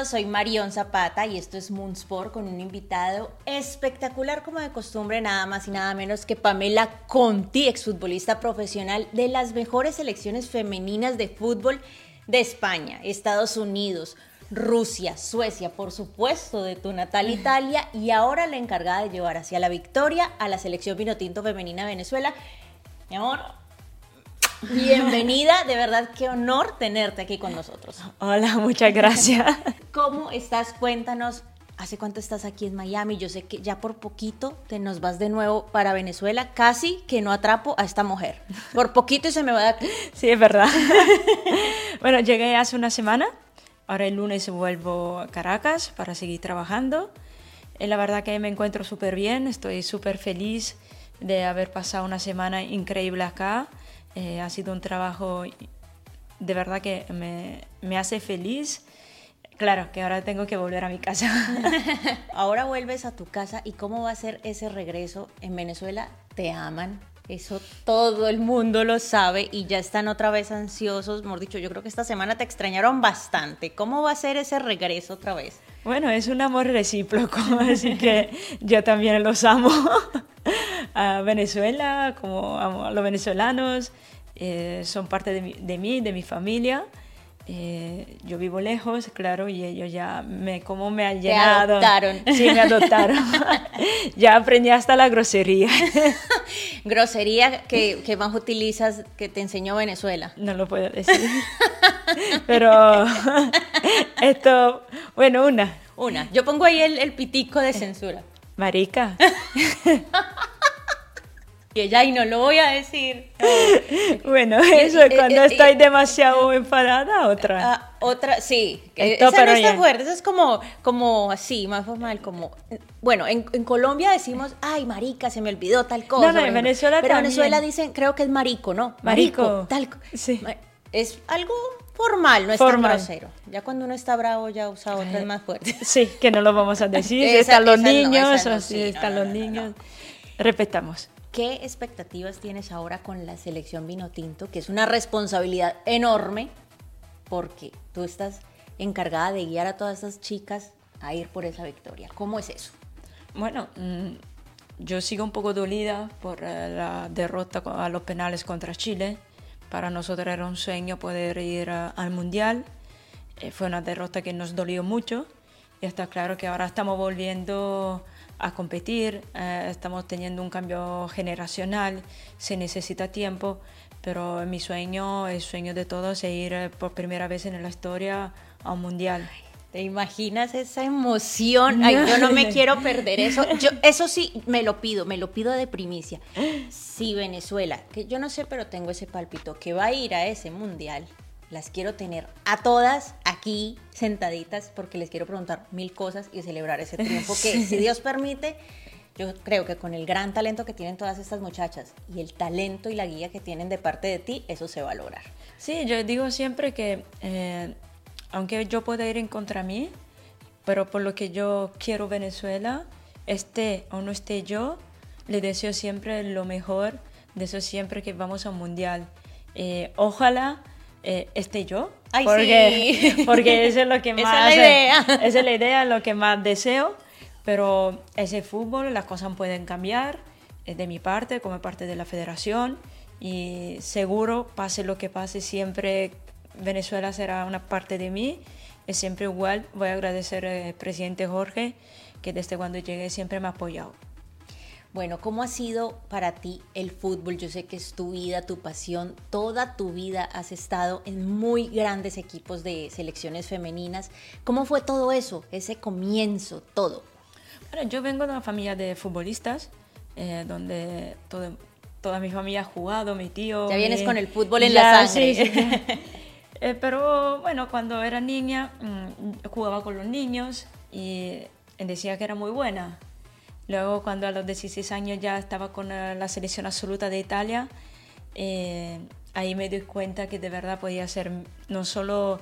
todos, soy Marión Zapata y esto es Moonsport con un invitado espectacular como de costumbre, nada más y nada menos que Pamela Conti, exfutbolista profesional de las mejores selecciones femeninas de fútbol de España, Estados Unidos, Rusia, Suecia, por supuesto, de tu natal Italia y ahora la encargada de llevar hacia la victoria a la selección Vinotinto femenina de Venezuela. Mi amor, Bienvenida, de verdad qué honor tenerte aquí con nosotros. Hola, muchas gracias. ¿Cómo estás? Cuéntanos, ¿hace cuánto estás aquí en Miami? Yo sé que ya por poquito te nos vas de nuevo para Venezuela, casi que no atrapo a esta mujer. Por poquito y se me va a dar... Sí, es verdad. bueno, llegué hace una semana, ahora el lunes vuelvo a Caracas para seguir trabajando. Eh, la verdad que me encuentro súper bien, estoy súper feliz de haber pasado una semana increíble acá eh, ha sido un trabajo de verdad que me, me hace feliz. Claro, que ahora tengo que volver a mi casa. ahora vuelves a tu casa y cómo va a ser ese regreso en Venezuela. Te aman, eso todo el mundo lo sabe y ya están otra vez ansiosos. Mejor dicho, yo creo que esta semana te extrañaron bastante. ¿Cómo va a ser ese regreso otra vez? Bueno, es un amor recíproco, así que yo también los amo. A Venezuela, como a los venezolanos, eh, son parte de, de mí, de mi familia. Eh, yo vivo lejos, claro, y ellos ya me, como me han llenado. Te adoptaron. Sí, me adoptaron. ya aprendí hasta la grosería. grosería que, que, más utilizas que te enseñó Venezuela. No lo puedo decir. Pero esto, bueno, una. Una. Yo pongo ahí el, el pitico de censura. Marica. Y ella, y no lo voy a decir. Bueno, eso es cuando estoy demasiado enfadada, otra. Ah, otra, sí. Esto, esa no está fuerte, eso es como, como así, más formal, como... Bueno, en, en, Colombia decimos, ay, marica, se me olvidó tal cosa. No, no, en Venezuela Pero en Venezuela dicen, creo que es marico, ¿no? Marico. marico tal Sí. Es algo formal, no es formal. tan grosero. Ya cuando uno está bravo ya usa otras más fuertes. Sí, que no lo vamos a decir. esa, están los niños, no, no, sí, están los niños. Respetamos. ¿Qué expectativas tienes ahora con la selección vino tinto? Que es una responsabilidad enorme porque tú estás encargada de guiar a todas esas chicas a ir por esa victoria. ¿Cómo es eso? Bueno, mm, yo sigo un poco dolida por eh, la derrota a los penales contra Chile. Para nosotros era un sueño poder ir al Mundial. Eh, fue una derrota que nos dolió mucho y está claro que ahora estamos volviendo a competir, eh, estamos teniendo un cambio generacional, se necesita tiempo, pero mi sueño, el sueño de todos es ir eh, por primera vez en la historia a un mundial. ¿Te imaginas esa emoción? Ay, yo no me quiero perder eso. Yo, eso sí, me lo pido, me lo pido de primicia. Si Venezuela, que yo no sé, pero tengo ese palpito, que va a ir a ese mundial, las quiero tener a todas aquí sentaditas porque les quiero preguntar mil cosas y celebrar ese triunfo que, si Dios permite, yo creo que con el gran talento que tienen todas estas muchachas y el talento y la guía que tienen de parte de ti, eso se va a lograr. Sí, yo digo siempre que eh, aunque yo pueda ir en contra mí, pero por lo que yo quiero Venezuela, esté o no esté yo, le deseo siempre lo mejor, deseo siempre que vamos a un mundial. Eh, ojalá eh, esté yo. Ay, porque, sí. porque eso es lo que más... Esa es la idea. Esa es la idea, lo que más deseo. Pero ese fútbol, las cosas pueden cambiar es de mi parte, como parte de la federación. Y seguro, pase lo que pase, siempre Venezuela será una parte de mí. Es siempre igual. Voy a agradecer al presidente Jorge, que desde cuando llegué siempre me ha apoyado. Bueno, ¿cómo ha sido para ti el fútbol? Yo sé que es tu vida, tu pasión, toda tu vida has estado en muy grandes equipos de selecciones femeninas. ¿Cómo fue todo eso, ese comienzo, todo? Bueno, yo vengo de una familia de futbolistas, eh, donde todo, toda mi familia ha jugado, mi tío... Ya vienes mi... con el fútbol en ya, la sangre. Sí, sí. eh, pero bueno, cuando era niña mmm, jugaba con los niños y decía que era muy buena Luego, cuando a los 16 años ya estaba con la selección absoluta de Italia, eh, ahí me di cuenta que de verdad podía ser no solo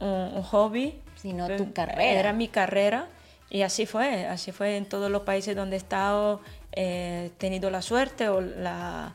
un, un hobby, sino tu carrera. Era mi carrera. Y así fue, así fue en todos los países donde he estado, he eh, tenido la suerte o la,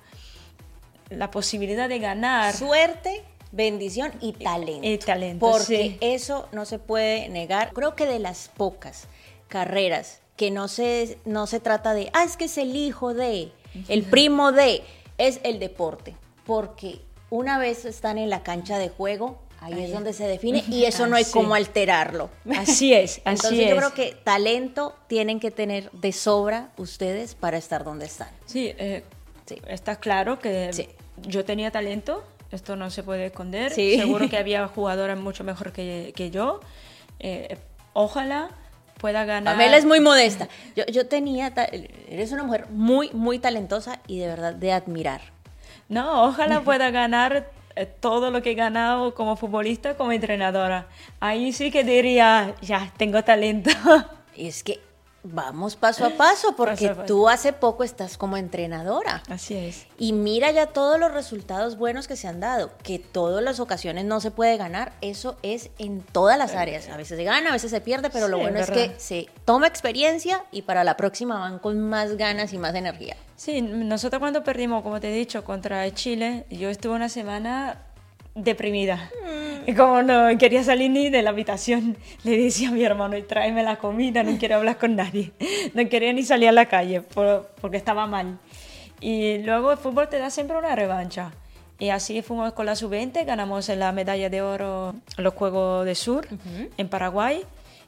la posibilidad de ganar. ¿Suerte bendición y talento. Y talento, Porque sí. eso no se puede negar. Creo que de las pocas carreras que no se, no se trata de, ah, es que es el hijo de, el primo de, es el deporte. Porque una vez están en la cancha de juego, ahí Ahí es donde se define y eso no hay cómo alterarlo. Así es, así Entonces es. yo creo que talento tienen que tener de sobra ustedes para estar donde están. Sí, eh, Sí. está claro que Sí. yo tenía talento, esto no se puede esconder. Sí. Seguro que había jugadoras mucho mejor que, que yo. Eh, ojalá pueda ganar. Pamela es muy modesta. Yo, yo tenía, eres una mujer muy, muy talentosa y de verdad de admirar. No, ojalá pueda ganar eh, todo lo que he ganado como futbolista, como entrenadora. Ahí sí que diría, ya, tengo talento. Y es que vamos paso a paso porque Paso a paso. tú hace poco estás como entrenadora. Así es. Y mira ya todos los resultados buenos que se han dado, que todas las ocasiones no se puede ganar, eso es en todas las áreas. A veces se gana, a veces se pierde, pero lo bueno es que se toma experiencia y para la próxima van con más ganas y más energía. Sí, nosotros cuando perdimos, como te he dicho, contra Chile, yo estuve una semana deprimida. Y como no quería salir ni de la habitación, le decía a mi hermano, tráeme la comida, no quiero hablar con nadie. No quería ni salir a la calle por- porque estaba mal. Y luego el fútbol te da siempre una revancha. Y así fuimos con la sub-20, ganamos la medalla de oro en los Juegos de Sur en Paraguay.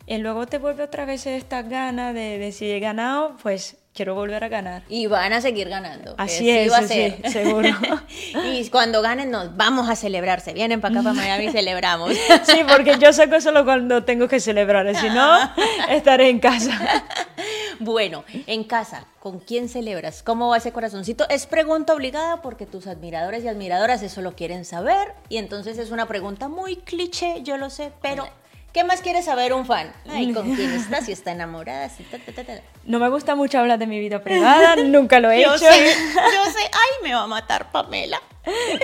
Y luego te vuelve otra vez esta gana de, de si he ganado, pues quiero volver a ganar. Y van a seguir ganando. Así es, va a sí, ser. seguro. y cuando ganen nos vamos a celebrar. Se vienen para acá, para Miami y celebramos. Sí, porque yo saco solo cuando tengo que celebrar, si no, estaré en casa. Bueno, en casa, ¿con quién celebras? ¿Cómo va ese corazoncito? Es pregunta obligada porque tus admiradores y admiradoras eso lo quieren saber y entonces es una pregunta muy cliché, yo lo sé, pero ¿qué más quiere saber un fan? Ay, ¿con quién está? Si está enamorada, si ta, ta, ta, ta. No me gusta mucho hablar de mi vida privada, nunca lo he Yo hecho. sé, yo sé, ay, me va a matar Pamela.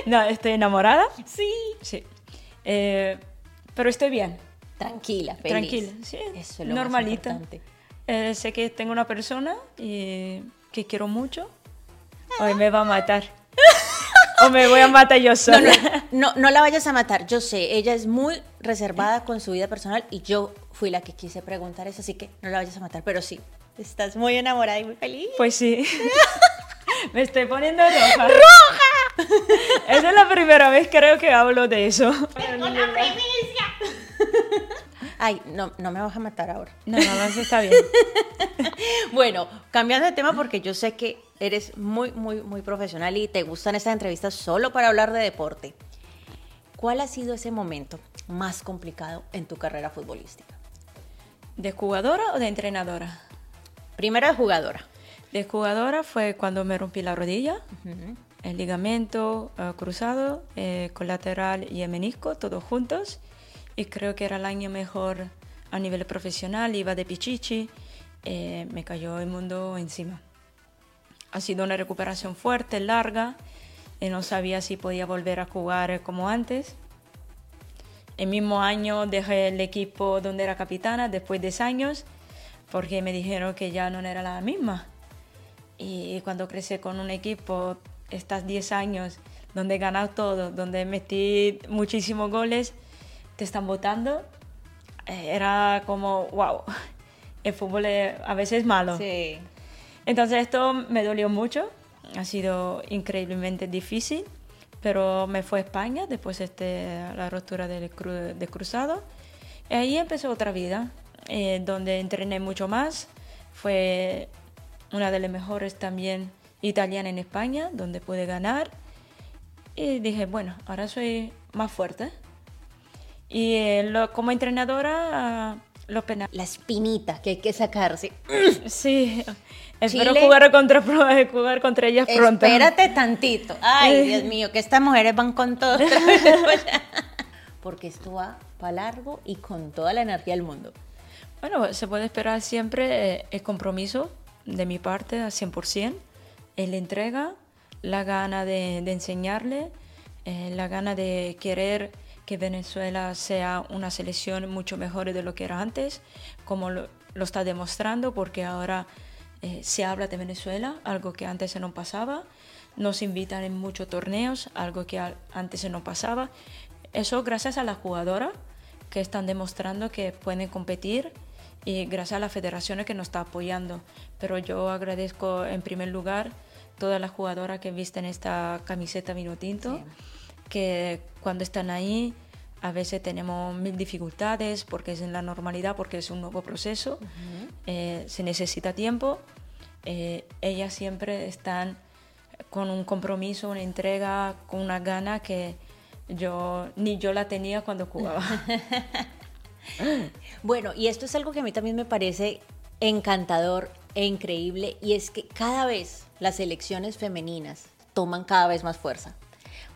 No, estoy enamorada, Sí. sí. Eh, pero estoy bien, Tranquila, feliz. tranquila, sí, Eso es lo más normalita. importante. Eh, sé que tengo una persona y que quiero mucho. Hoy me va a matar. o me voy a matar yo sola. no, no, no la vayas a matar. Yo sé, ella es muy reservada con su vida personal y yo fui la que quise preguntar eso, así que no la vayas a matar. Pero sí, estás muy enamorada y muy feliz. Pues sí. Me estoy poniendo roja. ¡Roja! Esa es la primera vez creo que hablo de eso. Ay, no, no me vas a matar ahora. No, no, no, está bien. Bueno, cambiando de tema porque yo sé que eres muy, muy, muy profesional y te gustan estas entrevistas solo para hablar de deporte. ¿Cuál ha sido ese momento más complicado en tu carrera futbolística? ¿De jugadora o de entrenadora? Primero de jugadora. De jugadora fue cuando me rompí la rodilla, el ligamento eh, cruzado, eh, colateral y el menisco, todos juntos. Y creo que era el año mejor a nivel profesional, iba de pichichi, eh, me cayó el mundo encima. Ha sido una recuperación fuerte, larga, y no sabía si podía volver a jugar como antes. El mismo año dejé el equipo donde era capitana, después de 10 años, porque me dijeron que ya no era la misma. Y cuando crecí con un equipo, estás 10 años, donde he todo, donde metí muchísimos goles, te están votando, eh, era como, wow, el fútbol es- a veces es malo. Sí. Entonces esto me dolió mucho, ha sido increíblemente difícil, pero me fue a España después de este, la rotura del cru- de cruzado. Y ahí empezó otra vida, eh, donde entrené mucho más. Fue una de las mejores también italiana en España, donde pude ganar. Y dije, bueno, ahora soy más fuerte. Y eh, lo- como entrenadora, los penales. La espinita que hay que sacarse. Sí, espero Chile. jugar contra, jugar contra ellas pronto. Espérate tantito. Ay, Dios mío, que estas mujeres van con todo. allá. Porque esto va para largo y con toda la energía del mundo. Bueno, se puede esperar siempre eh, el compromiso de mi parte al 100%, el entrega, la gana de, de enseñarle, eh, la gana de querer que Venezuela sea una selección mucho mejor de lo que era antes, como lo, está demostrando, porque ahora eh, se habla de Venezuela, algo que antes no pasaba. Nos invitan en muchos torneos, algo que antes no pasaba. eso gracias a las jugadoras que están demostrando que pueden competir y gracias a las federaciones que nos está apoyando. Pero yo agradezco en primer lugar todas las jugadoras que visten esta camiseta vino tinto, que cuando están ahí a veces tenemos mil dificultades porque es en la normalidad, porque es un nuevo proceso, eh, se necesita tiempo. Eh, ellas siempre están con un compromiso, una entrega, con una gana que yo ni yo la tenía cuando jugaba. bueno, y esto es algo que a mí también me parece encantador e increíble y es que cada vez las selecciones femeninas toman cada vez más fuerza,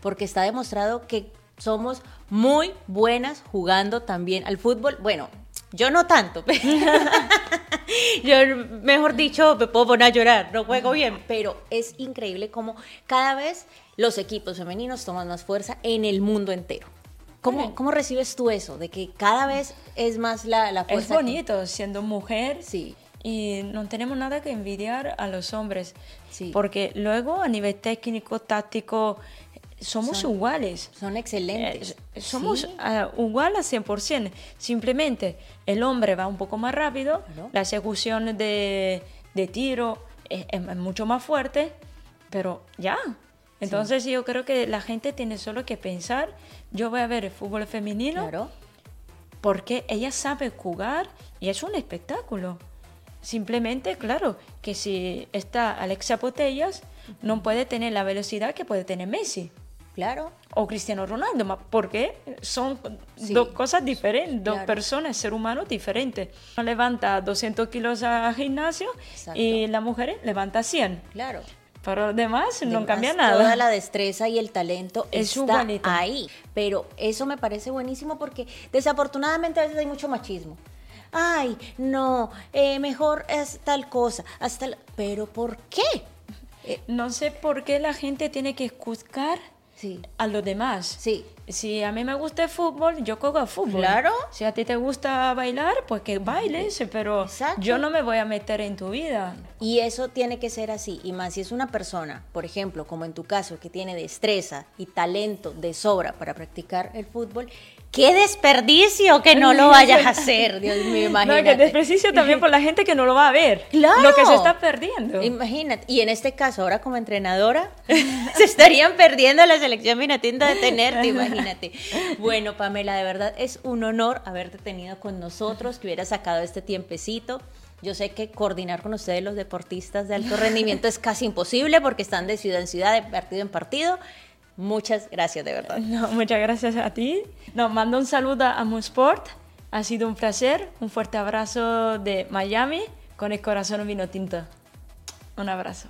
porque está demostrado que somos muy buenas jugando también al fútbol. Bueno, yo no tanto. yo, mejor dicho, me puedo poner a llorar, no juego bien, pero es increíble cómo cada vez los equipos femeninos toman más fuerza en el mundo entero. ¿Cómo, ¿Cómo recibes tú eso? De que cada vez es más la, la fuerza. Es bonito, siendo mujer. Sí. Y no tenemos nada que envidiar a los hombres. Sí. Porque luego, a nivel técnico, táctico, somos iguales. Son excelentes. Eh, somos ah, iguales al 100%. Simplemente el hombre va un poco más rápido, la ejecución de, de tiro es, mucho más fuerte, pero ya. Entonces yo creo que la gente tiene solo que pensar, yo voy a ver el fútbol femenino claro. porque ella sabe jugar y es un espectáculo. Simplemente, claro, que si está Alexa Botellas, no puede tener la velocidad que puede tener Messi. Claro. O Cristiano Ronaldo, porque son dos cosas diferentes, dos personas, ser humano diferentes. Uno levanta 200 kilos al gimnasio y la mujer levanta 100. Claro. Pero además no cambia nada. Toda la destreza y el talento es está ahí. Pero eso me parece buenísimo porque desafortunadamente a veces hay mucho machismo. Ay, no, eh, mejor es tal cosa. Hasta Pero ¿por qué? no sé por qué la gente tiene que juzgar a los demás. Sí. Si a mí me gusta el fútbol, yo juego fútbol. Claro. Si a ti te gusta bailar, pues que bailes, pero yo no me voy a meter en tu vida. Y eso tiene que ser así. Y más si es una persona, por ejemplo, como en tu caso, que tiene destreza y talento de sobra para practicar el fútbol, qué desperdicio que no lo vayas a hacer, Dios mío, imagínate. No, que desperdicio también por la gente que no lo va a ver. Claro. Lo que se está perdiendo. Imagínate. Y en este caso, ahora como entrenadora, se estarían perdiendo la selección Minatinta de tenerte, imagínate. Bueno, Pamela, de verdad es un honor haberte tenido con nosotros, que hubieras sacado este tiempecito. Yo sé que coordinar con ustedes los deportistas de alto rendimiento es casi imposible porque están de ciudad en ciudad, de partido en partido. Muchas gracias, de verdad. No, muchas gracias a ti. Nos mando un saludo a Sport. Ha sido un placer. Un fuerte abrazo de Miami con el corazón vino tinto. Un abrazo.